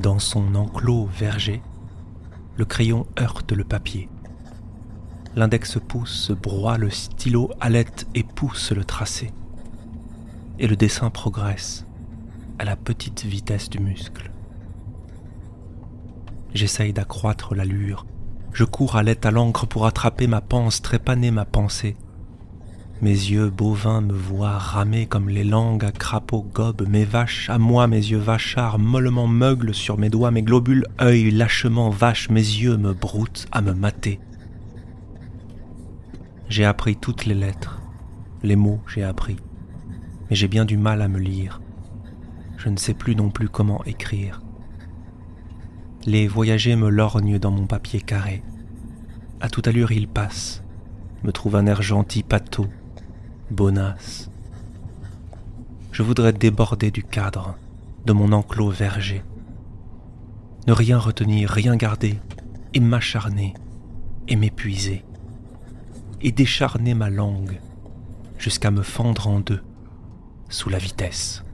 Dans son enclos verger, le crayon heurte le papier. L'index pousse, broie le stylo, halète et pousse le tracé. Et le dessin progresse à la petite vitesse du muscle. J'essaye d'accroître l'allure. Je cours à l'aide à l'encre pour attraper ma panse, trépaner ma pensée. Mes yeux bovins me voient ramer comme les langues à crapaud gobes, mes vaches à moi, mes yeux vachards, mollement meuglent sur mes doigts, mes globules œil lâchement vaches, mes yeux me broutent à me mater. J'ai appris toutes les lettres, les mots j'ai appris, mais j'ai bien du mal à me lire. Je ne sais plus non plus comment écrire. Les voyagers me lorgnent dans mon papier carré. À toute allure ils passent, me trouvent un air gentil pâteau, bonasse. Je voudrais déborder du cadre, de mon enclos verger. Ne rien retenir, rien garder, et m'acharner, et m'épuiser, et décharner ma langue jusqu'à me fendre en deux sous la vitesse.